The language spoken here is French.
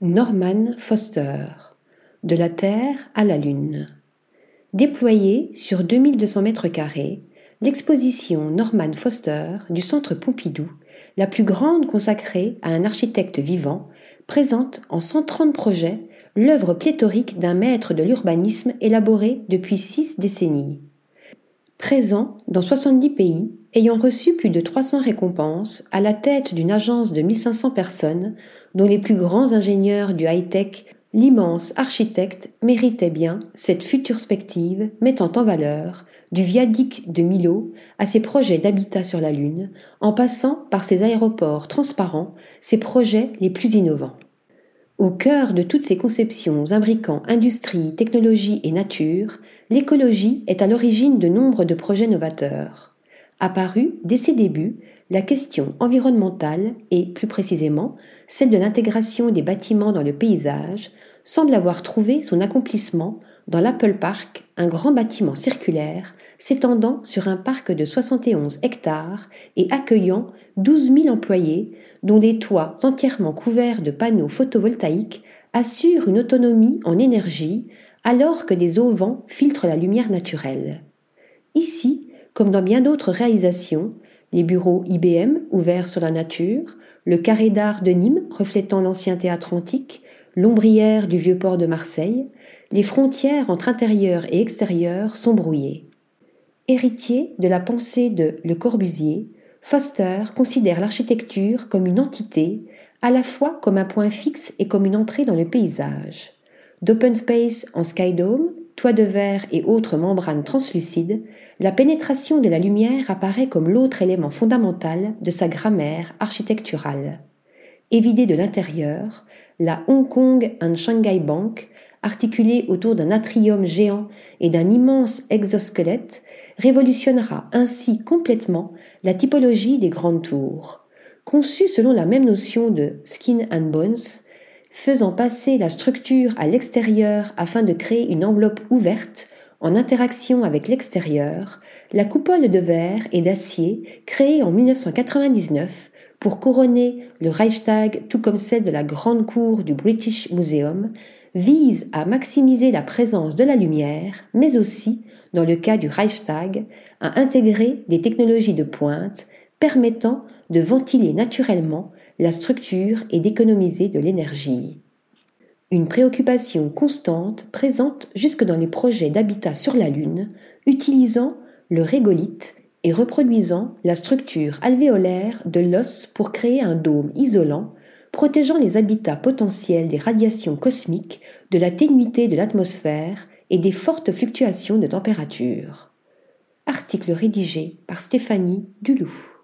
Norman Foster De la Terre à la Lune. Déployée sur 2200 mètres carrés, l'exposition Norman Foster du Centre Pompidou, la plus grande consacrée à un architecte vivant, présente en 130 projets l'œuvre pléthorique d'un maître de l'urbanisme élaboré depuis six décennies. Présent dans 70 pays, ayant reçu plus de 300 récompenses, à la tête d'une agence de 1500 personnes, dont les plus grands ingénieurs du high-tech, l'immense architecte méritait bien cette future perspective mettant en valeur, du viaduc de Milo à ses projets d'habitat sur la Lune, en passant par ses aéroports transparents, ses projets les plus innovants. Au cœur de toutes ces conceptions imbriquant industrie, technologie et nature, l'écologie est à l'origine de nombre de projets novateurs. Apparue dès ses débuts, la question environnementale et, plus précisément, celle de l'intégration des bâtiments dans le paysage semble avoir trouvé son accomplissement dans l'Apple Park, un grand bâtiment circulaire s'étendant sur un parc de 71 hectares et accueillant 12 000 employés, dont les toits entièrement couverts de panneaux photovoltaïques assurent une autonomie en énergie alors que des auvents filtrent la lumière naturelle. Ici, comme dans bien d'autres réalisations, les bureaux IBM ouverts sur la nature, le carré d'art de Nîmes reflétant l'ancien théâtre antique, l'ombrière du vieux port de Marseille, les frontières entre intérieur et extérieur sont brouillées. Héritier de la pensée de Le Corbusier, Foster considère l'architecture comme une entité, à la fois comme un point fixe et comme une entrée dans le paysage. D'open space en skydome, toit de verre et autres membranes translucides, la pénétration de la lumière apparaît comme l'autre élément fondamental de sa grammaire architecturale. Évidée de l'intérieur, la Hong Kong and Shanghai Bank, articulée autour d'un atrium géant et d'un immense exosquelette, révolutionnera ainsi complètement la typologie des grandes tours. Conçue selon la même notion de skin and bones, faisant passer la structure à l'extérieur afin de créer une enveloppe ouverte en interaction avec l'extérieur, la coupole de verre et d'acier créée en 1999 pour couronner le Reichstag tout comme celle de la grande cour du British Museum vise à maximiser la présence de la lumière, mais aussi, dans le cas du Reichstag, à intégrer des technologies de pointe permettant de ventiler naturellement la structure et d'économiser de l'énergie. Une préoccupation constante présente jusque dans les projets d'habitat sur la Lune, utilisant le régolithe et reproduisant la structure alvéolaire de l'os pour créer un dôme isolant, protégeant les habitats potentiels des radiations cosmiques, de la ténuité de l'atmosphère et des fortes fluctuations de température. Article rédigé par Stéphanie Duloup.